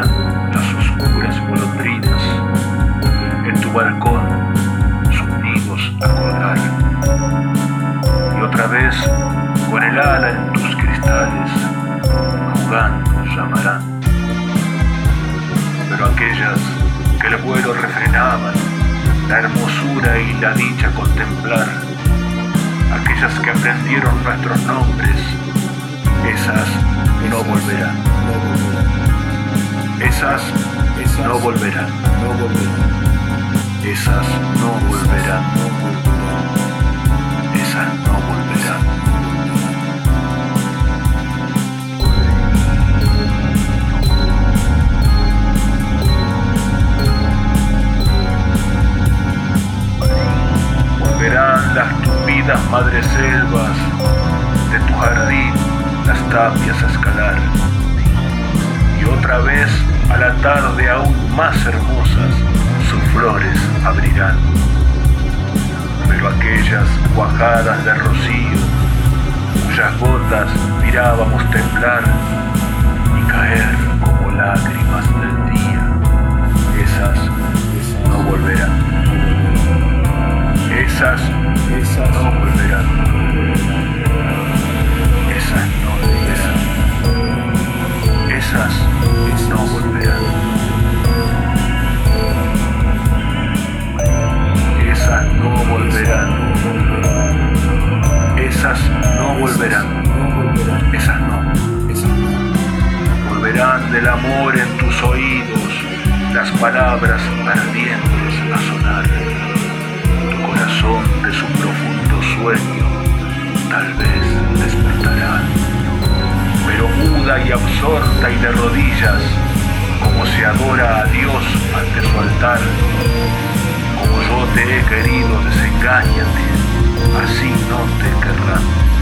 las oscuras golondrinas, en tu balcón sus nidos a. Y otra vez, con el ala en tus cristales, jugando llamarán. Pero aquellas que el vuelo refrenaban, la hermosura y la dicha contemplar, aquellas que aprendieron nuestros nombres, esas. No volverán. Esas no volverán. Esas no volverán. Esas no volverán. Volverán las tupidas madreselvas de tu jardín, las tapias a escalar. Y otra vez a la tarde aún más hermosas sus flores abrirán. Pero aquellas cuajadas de rocío, cuyas gotas mirábamos temblar y caer como lágrimas del Esas no. Volverán del amor en tus oídos las palabras ardientes a sonar. Tu corazón de su profundo sueño tal vez despertará. Pero muda y absorta y de rodillas, como se adora a Dios ante su altar, como yo te he querido, desengáñate, así no te querrán.